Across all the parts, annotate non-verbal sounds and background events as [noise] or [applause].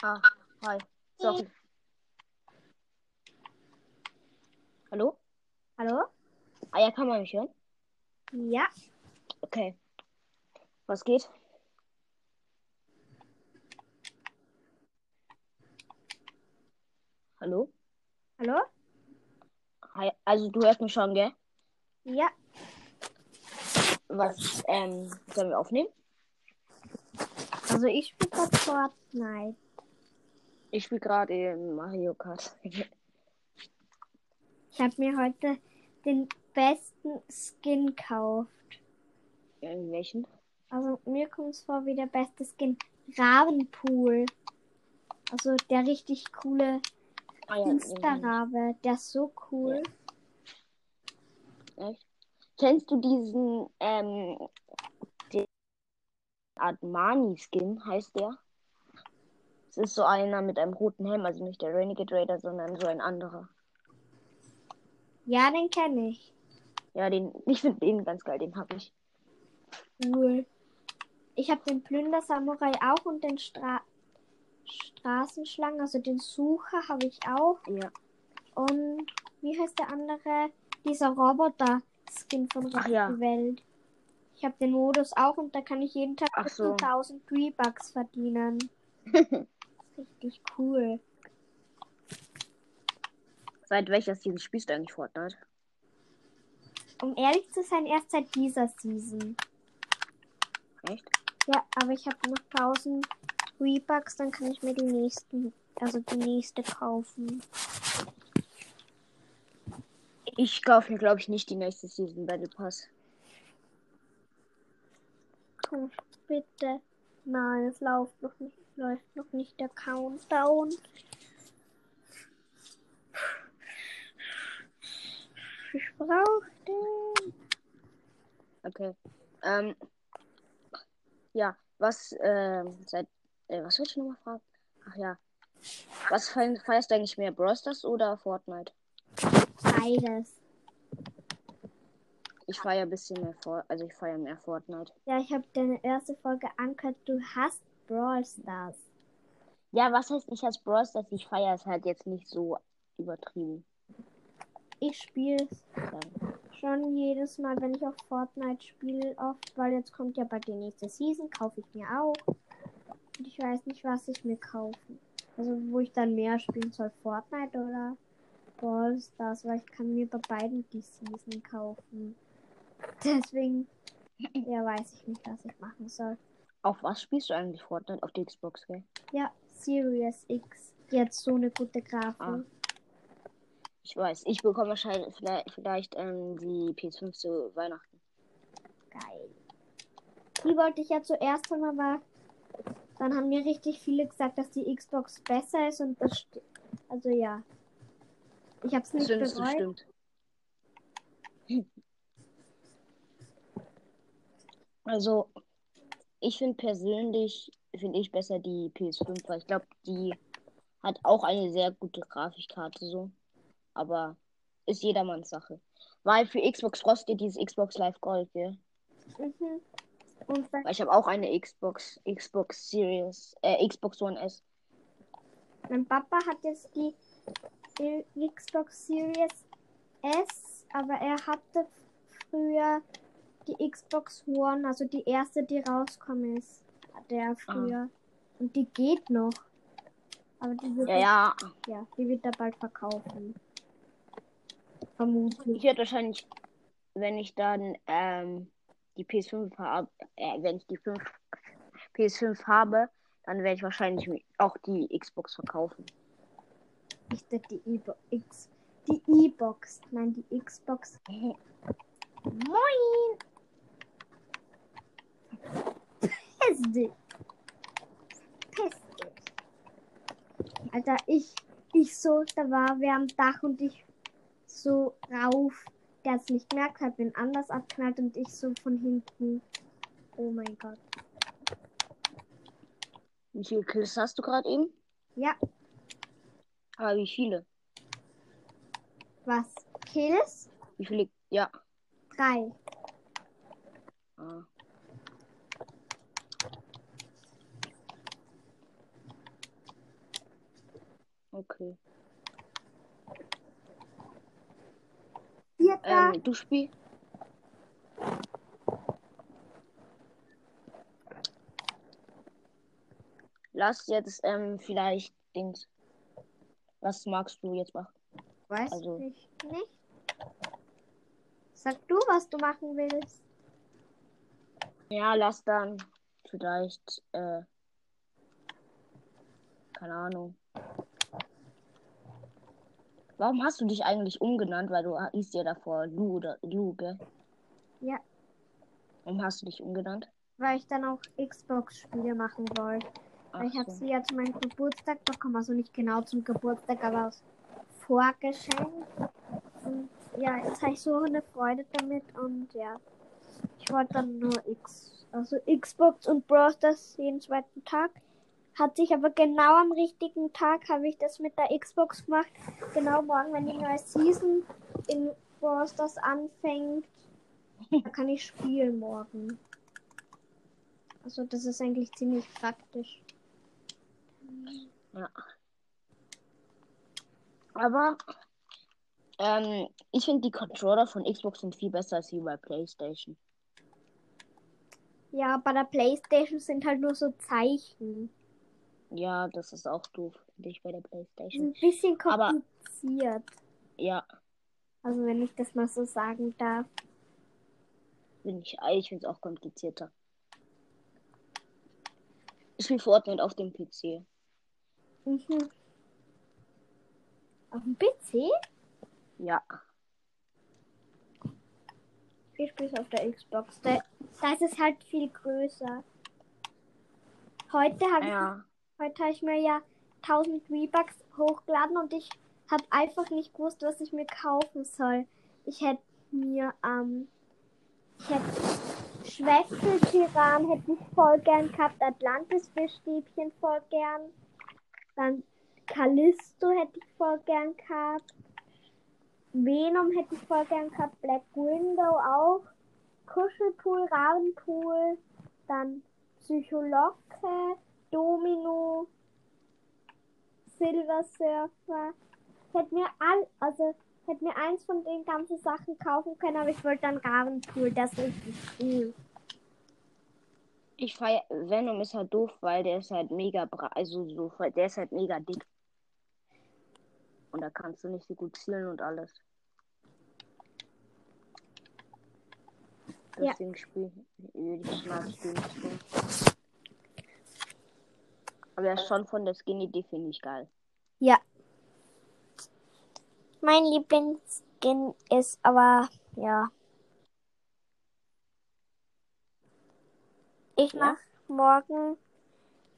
Ah, hi. Sorry. Hallo? Hallo? Ah ja, kann man mich hören? Ja. Okay. Was geht? Hallo? Hallo? Hi. Also du hörst mich schon, gell? Ja. Was, ähm, sollen wir aufnehmen? Also ich spiele gerade Fortnite. Ich spiele gerade Mario Kart. Ich habe mir heute den besten Skin gekauft. In welchen? Also mir kommt es vor wie der beste Skin. Ravenpool. Also der richtig coole Ah ja, Insta-Rabe. Der ist so cool. Echt? Kennst du diesen, ähm, den Armani-Skin, heißt der? Ist so einer mit einem roten Helm, also nicht der Renegade Raider, sondern so ein anderer. Ja, den kenne ich. Ja, den, ich finde den ganz geil, den habe ich. Cool. Ich habe den Plünder-Samurai auch und den Stra Straßenschlangen, also den Sucher habe ich auch. Ja. Und wie heißt der andere? Dieser Roboter-Skin von Rettet ja. Welt. Ich habe den Modus auch und da kann ich jeden Tag Ach so. zu 1000 Rebucks verdienen. [laughs] Richtig cool. Seit welcher Season spielst du eigentlich Fortnite? Um ehrlich zu sein, erst seit dieser Season. Echt? Ja, aber ich habe noch 1000 Rebucks, dann kann ich mir die nächsten, also die nächste kaufen. Ich kaufe mir, glaube ich, nicht die nächste Season Battle Pass. Komm, bitte. Nein, es läuft noch nicht, läuft noch nicht der Countdown. Ich brauche den. Okay. Ähm, ja, was, ähm, seit, äh, was wollte ich nochmal fragen? Ach ja. Was fe- feierst du eigentlich mehr, Brawl Stars oder Fortnite? Beides. Ich feiere ein bisschen mehr Fort, also ich feiere mehr Fortnite. Ja, ich habe deine erste Folge angehört. Du hast Brawl Stars. Ja, was heißt ich als Brawl Stars? Ich feiere es halt jetzt nicht so übertrieben. Ich spiele Ja. schon jedes Mal, wenn ich auf Fortnite spiele, oft, weil jetzt kommt ja bald die nächste Season, kaufe ich mir auch. Und ich weiß nicht, was ich mir kaufe. Also, wo ich dann mehr spielen soll, Fortnite oder Brawl Stars, weil ich kann mir bei beiden die Season kaufen. [laughs] Deswegen, ja, weiß ich nicht, was ich machen soll. Auf was spielst du eigentlich Fortnite? Auf die Xbox, gell? Ja, Series X. Jetzt so eine gute Grafik. Ah. Ich weiß, ich bekomme wahrscheinlich vielleicht, vielleicht ähm, die PS5 zu Weihnachten. Geil. Die wollte ich ja zuerst haben, aber dann haben mir richtig viele gesagt, dass die Xbox besser ist und das also ja. Ich hab's nicht du bereut. stimmt. [laughs] Also, ich finde persönlich, finde ich besser die PS5, weil ich glaube, die hat auch eine sehr gute Grafikkarte so. Aber ist jedermanns Sache. Weil für Xbox du dieses Xbox Live Gold, gell? Mhm. Und Weil ich habe auch eine Xbox, Xbox Series, äh, Xbox One S. mein Papa hat jetzt die Xbox Series S, aber er hatte früher die Xbox One, also die erste, die rausgekommen ist, hatte er früher. Und die geht noch. Aber die wird, Ja, ja. ja, die wird er bald verkaufen. Vermutlich. Ich werde wahrscheinlich, wenn ich dann ähm, die PS5 habe, äh, wenn ich die 5, PS5 habe, dann werde ich wahrscheinlich auch die Xbox verkaufen. Ich dachte die E-Box. Die E-Box. Nein, die Xbox. [laughs] Moin! Piss dich. Piss dich. Alter, ich, ich so, da war wer am Dach und ich so rauf. Der hat's nicht gemerkt, hat den anders abknallt und ich so von hinten. Oh mein Gott. Wie viele Kills hast du gerade eben? Ja, Aber wie viele? was? Kills? Wie viele? Ja. Drei. Ah. Okay. Vierter. Ähm, du spielst. Lass jetzt ähm, vielleicht Dings. Was magst du jetzt machen? Weiß also- ich nicht. Sag du, was du machen willst. Ja, lass dann vielleicht, äh, keine Ahnung. Warum hast du dich eigentlich umgenannt? Weil du hieß ja davor Lu oder Lu, gell? Ja. Warum hast du dich umgenannt? Weil ich dann auch Xbox-Spiele machen wollte. Ach Weil ich habe so. sie ja zu meinem Geburtstag bekommen. Also nicht genau zum Geburtstag, aber als Vorgeschenk. Und ja, jetzt habe ich so eine Freude damit. Und ja, ich wollte dann nur X, also Xbox und Brawl Stars jeden zweiten Tag. Hat sich aber genau am richtigen Tag habe ich das mit der Xbox gemacht. Genau morgen, wenn die neue Season in Brawl Stars anfängt, da kann ich spielen morgen. Also das ist eigentlich ziemlich praktisch. Ja. Aber ähm, ich finde die Controller von Xbox sind viel besser als die bei PlayStation. Ja, bei der Playstation sind halt nur so Zeichen. Ja, das ist auch doof, finde ich, bei der PlayStation. ein bisschen Aber- kompliziert. Ja, Also wenn ich das mal so sagen darf. finde ich. Ich finde es auch komplizierter. Ich spiele Fortnite auf dem PC. Mhm. Auf dem PC? Ja. Ich spiele es auf der Xbox. Da, da ist es halt viel größer. Heute habe ich Ja. Heute habe ich mir ja 1000 V-Bucks hochgeladen und ich habe einfach nicht gewusst, was ich mir kaufen soll. Ich hätte mir, ähm, ich hätte Schwächteltyran hätte ich voll gern gehabt, Atlantis Fischstäbchen voll gern, dann Callisto hätte ich voll gern gehabt, Venom hätte ich voll gern gehabt, Black Window auch, Kuschelpool, Rabenpool, dann Psycholocke, Domino, Silver Surfer. Hätte mir all, also hätte mir eins von den ganzen Sachen kaufen können, aber ich wollte dann Ravenpool, das ist richtig cool. Ich feier Venom ist halt doof, weil der ist halt mega bra also so der ist halt mega dick. Und da kannst du nicht so gut zielen und alles. Ja. Deswegen spiel ich mag ich nicht so. Aber er ist schon von der Skin-Idee finde ich geil. Ja. Mein Lieblingsskin ist aber, ja. Ich Ja? mach morgen,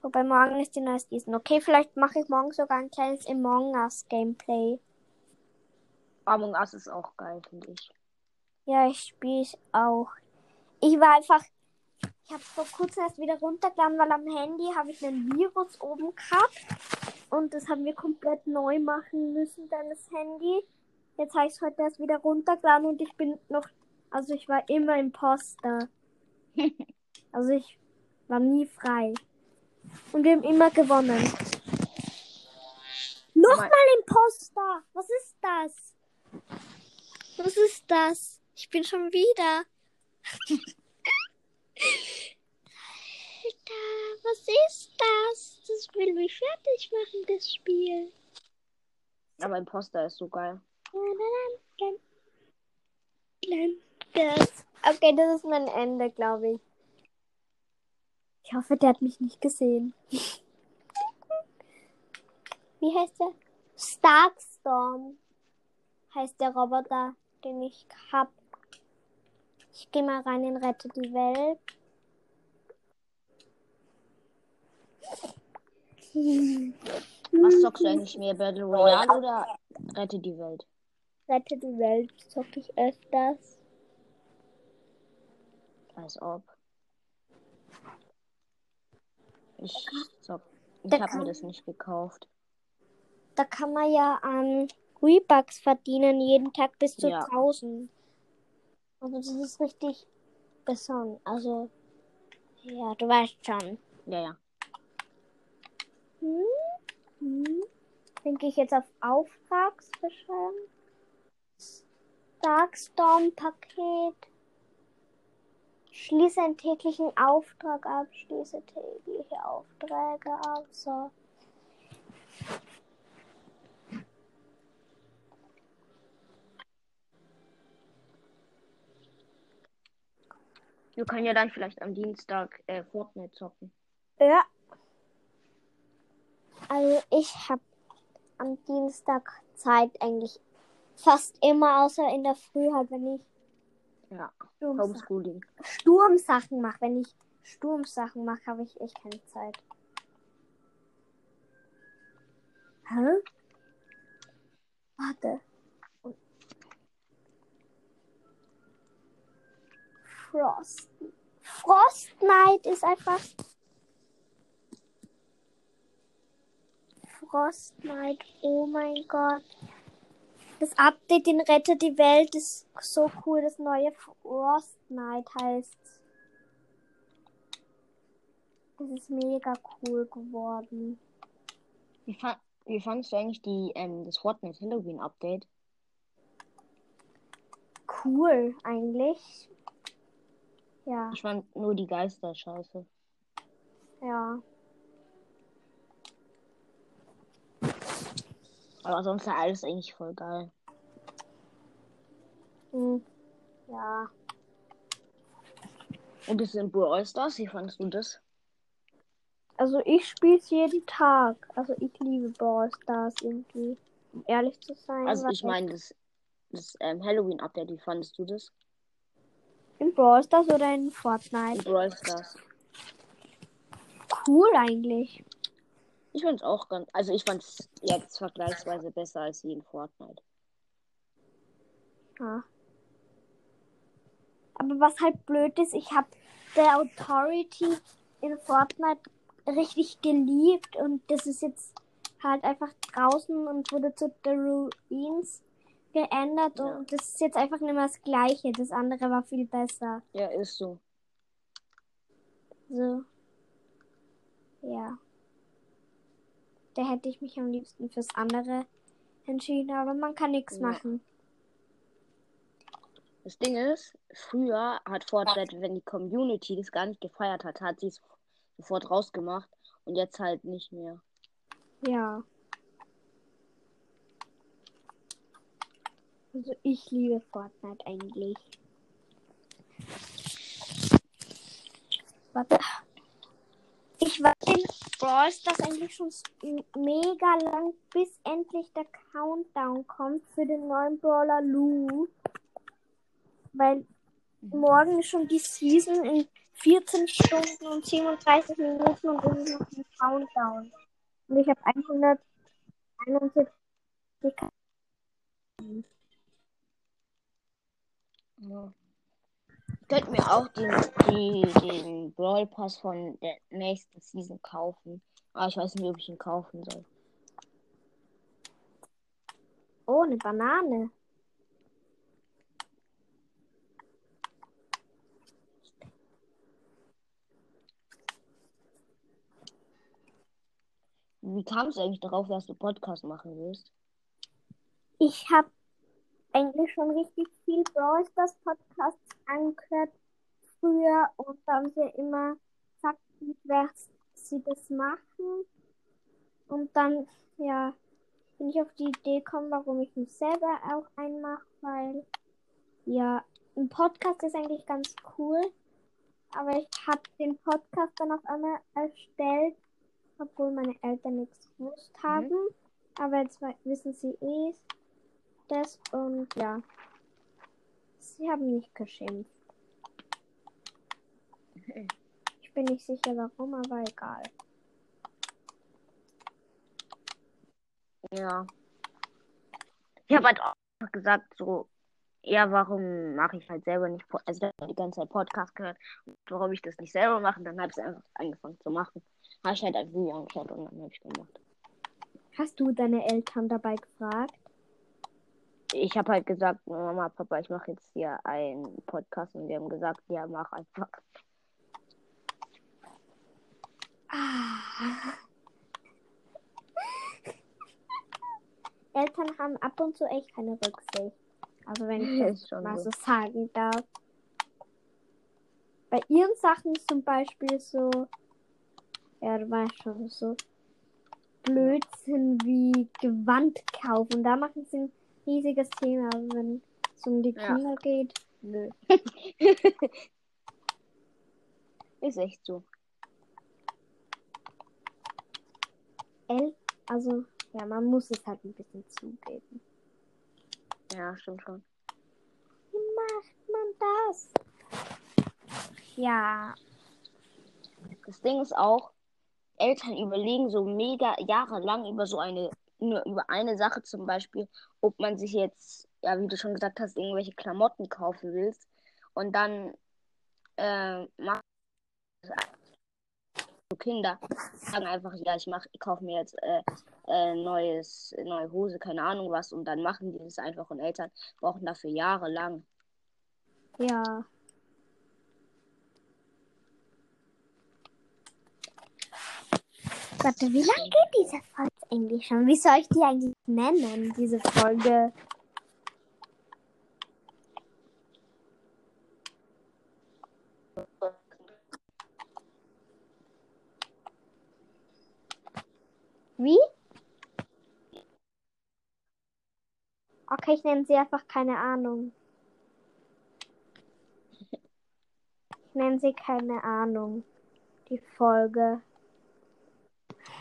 wobei morgen ist die neue Season. Okay, vielleicht mache ich morgen sogar ein kleines Among Us Gameplay. Among Us ist auch geil, finde ich. Ja, ich spiele es auch. Ich war einfach. Ich habe vor kurzem erst wieder runtergeladen, weil am Handy habe ich einen Virus oben gehabt. Und das haben wir komplett neu machen müssen, dann das Handy. Jetzt habe ich es heute erst wieder runtergeladen und ich bin noch. Also ich war immer Imposter. [laughs] Also ich war nie frei. Und wir haben immer gewonnen. Nochmal Imposter! Was ist das? Was ist das? Ich bin schon wieder. [laughs] Alter, was ist das? Das will mich fertig machen, das Spiel. Aber Imposter ist so geil. Okay, das ist mein Ende, glaube ich. Ich hoffe, der hat mich nicht gesehen. [laughs] Wie heißt der? Starkstorm heißt der Roboter, den ich hab. Ich gehe mal rein in Rette die Welt. Was zockst du eigentlich mehr? Battle Royale oder Rette die Welt? Rette die Welt zocke ich öfters. Als ob. Ich zock. Ich habe mir das nicht gekauft. Da kann man ja an Rebucks verdienen, jeden Tag bis zu Ja. 1000. Also das ist richtig besonders. Also, ja, du weißt schon. Ja, ja. Hm? Hm? Gehe ich jetzt auf Auftragsbeschreibung. Darkstorm-Paket. Schließe einen täglichen Auftrag ab. Schließe tägliche Aufträge ab. So. Wir können ja dann vielleicht am Dienstag äh, Fortnite zocken. Ja. Also ich habe am Dienstag Zeit eigentlich fast immer, außer in der Früh halt, wenn ich Ja, Sturmsachen, Homeschooling. Sturmsachen mache. Wenn ich Sturmsachen mache, habe ich echt keine Zeit. Hä? Warte. Frost. Frost Knight ist einfach. Frost Knight, oh mein Gott. Das Update in Rette die Welt ist so cool. Das neue Frost Knight heißt. Das ist mega cool geworden. Wie, fa wie fandest du eigentlich die, ähm, das Fortnite Halloween Update? Cool, eigentlich. Ja, Ich fand nur die Geister scheiße. ja. Aber sonst war alles eigentlich voll geil. Hm. Ja. Und das in Brawl Stars, wie fandest du das? Also ich spiele es jeden Tag. Also ich liebe Brawl Stars irgendwie. Um ehrlich zu sein. Also ich meine das, das ähm, Halloween Update, wie fandest du das? In Brawl Stars oder in In Fortnite? Brawl Stars. Cool eigentlich. Ich fand's auch ganz, also ich fand's jetzt vergleichsweise besser als wie in Fortnite. Ja. Aber was halt blöd ist, ich habe der Authority in Fortnite richtig geliebt und das ist jetzt halt einfach draußen und wurde zu The Ruins geändert Ja. und das ist jetzt einfach nicht mehr das gleiche. Das andere war viel besser. Ja, ist so. So. Ja. Da hätte ich mich am liebsten fürs andere entschieden, aber man kann nichts Ja. machen. Das Ding ist, früher hat Fortnite, wenn die Community das gar nicht gefeiert hat, hat sie es sofort rausgemacht und jetzt halt nicht mehr. Ja. Also ich liebe Fortnite eigentlich. Warte. Ich war in Brawl Stars eigentlich schon mega lang, bis endlich der Countdown kommt für den neuen Brawler Lou. Weil morgen ist schon die Season in 14 Stunden und 37 Minuten und es ist noch ein Countdown. Und ich habe 171 Ja. Ich könnte mir auch den, die, den Brawl Pass von der nächsten Season kaufen. Aber ich weiß nicht, ob ich ihn kaufen soll. Oh, eine Banane. Wie kamst du eigentlich darauf, dass du Podcast machen willst? Ich habe eigentlich schon richtig viel Brawl Stars Podcasts angehört früher und da haben sie immer gesagt, wie sie das machen. Und dann, ja, bin ich auf die Idee gekommen, warum ich mich selber auch einmache, weil, ja, ein Podcast ist eigentlich ganz cool, aber ich habe den Podcast dann auf einmal erstellt, obwohl meine Eltern nichts gewusst haben. Aber jetzt wissen sie eh das und ja. Sie haben nicht geschimpft. Ich bin nicht sicher warum, aber egal. Ja. Ich habe halt auch gesagt, so, ja, warum mache ich halt selber nicht, also die ganze Zeit Podcast gehört, warum ich das nicht selber mache, dann habe ich es einfach angefangen zu machen. Habe ich halt ein Video angeschaut und dann habe ich gemacht. Hast du deine Eltern dabei gefragt? Ich habe halt gesagt, Mama, Papa, ich mache jetzt hier einen Podcast und die haben gesagt, ja, mach einfach. Ah. Eltern haben ab und zu echt keine Rücksicht. Also wenn ich das schon mal so. sagen darf. Bei ihren Sachen ist zum Beispiel so, ja, du weißt schon, so Blödsinn wie Gewand kaufen. Da machen sie riesiges Thema, aber wenn es um die Ja. Kinder geht. Nö. [laughs] Ist echt so. El also, ja, man muss es halt ein bisschen zugeben. Ja, stimmt schon. Wie macht man das? Ja, Das Ding ist auch, Eltern überlegen so mega jahrelang über so eine, nur über eine Sache zum Beispiel, ob man sich jetzt, ja, wie du schon gesagt hast, irgendwelche Klamotten kaufen willst. Und dann äh, machen so Kinder sagen einfach, ja, ich mach, ich kaufe mir jetzt äh, äh, neues, neue Hose, keine Ahnung was, und dann machen die das einfach und Eltern brauchen dafür jahrelang. ja. Warte, wie lange geht diese Folge eigentlich schon? Wie soll ich die eigentlich nennen, diese Folge? Wie? Okay, ich nenne sie einfach keine Ahnung. Ich nenne sie keine Ahnung. Die Folge.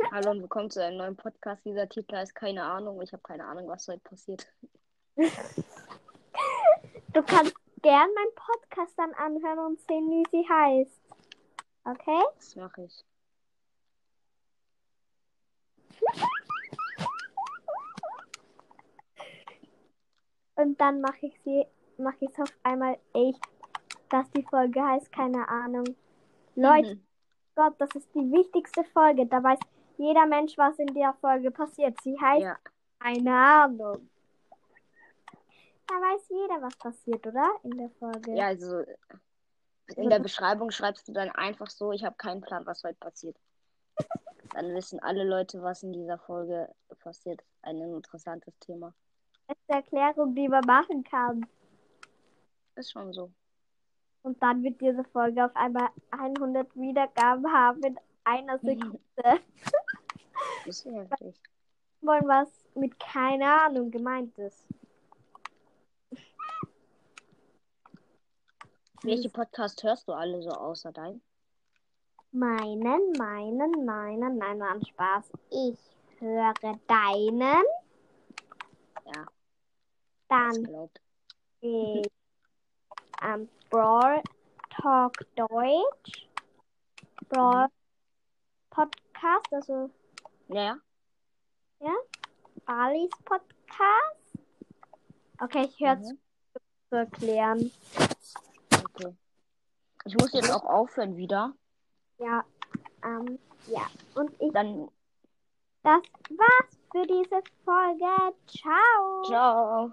Hallo und willkommen zu einem neuen Podcast. Dieser Titel heißt keine Ahnung. Ich habe keine Ahnung, was heute passiert. Du kannst gern meinen Podcast dann anhören und sehen, wie sie heißt. Okay? Das mache ich. Und dann mache ich sie, mache ich es auf einmal echt, dass die Folge heißt, keine Ahnung. Leute, Mhm. Gott, das ist die wichtigste Folge. Da weiß jeder Mensch, was in der Folge passiert. Sie heißt Ja, keine Ahnung. Da weiß jeder, was passiert, oder? In der Folge. ja, also in der Beschreibung schreibst du dann einfach so, ich habe keinen Plan, was heute passiert. [laughs] Dann wissen alle Leute, was in dieser Folge passiert. Ein interessantes Thema. Das ist die Erklärung, die man machen kann. Ist schon so. Und dann wird diese Folge auf einmal 100 Wiedergaben haben in einer Sekunde. [laughs] Ist ja heftig. Wollen was mit keine Ahnung gemeint ist. Welche Podcast hörst du alle so außer dein? Meinen, meinen, meinen, nein, nein, Spaß. Ich höre deinen. Ja, das Dann ich ähm, Brawl Talk Deutsch. Brawl Podcast, also Ja, ja. Alis Podcast. Okay, ich höre Mhm. zu erklären. Okay. Ich muss jetzt auch aufhören wieder. Ja, ähm, ja. Und ich, Dann das war's für diese Folge. Ciao. ciao.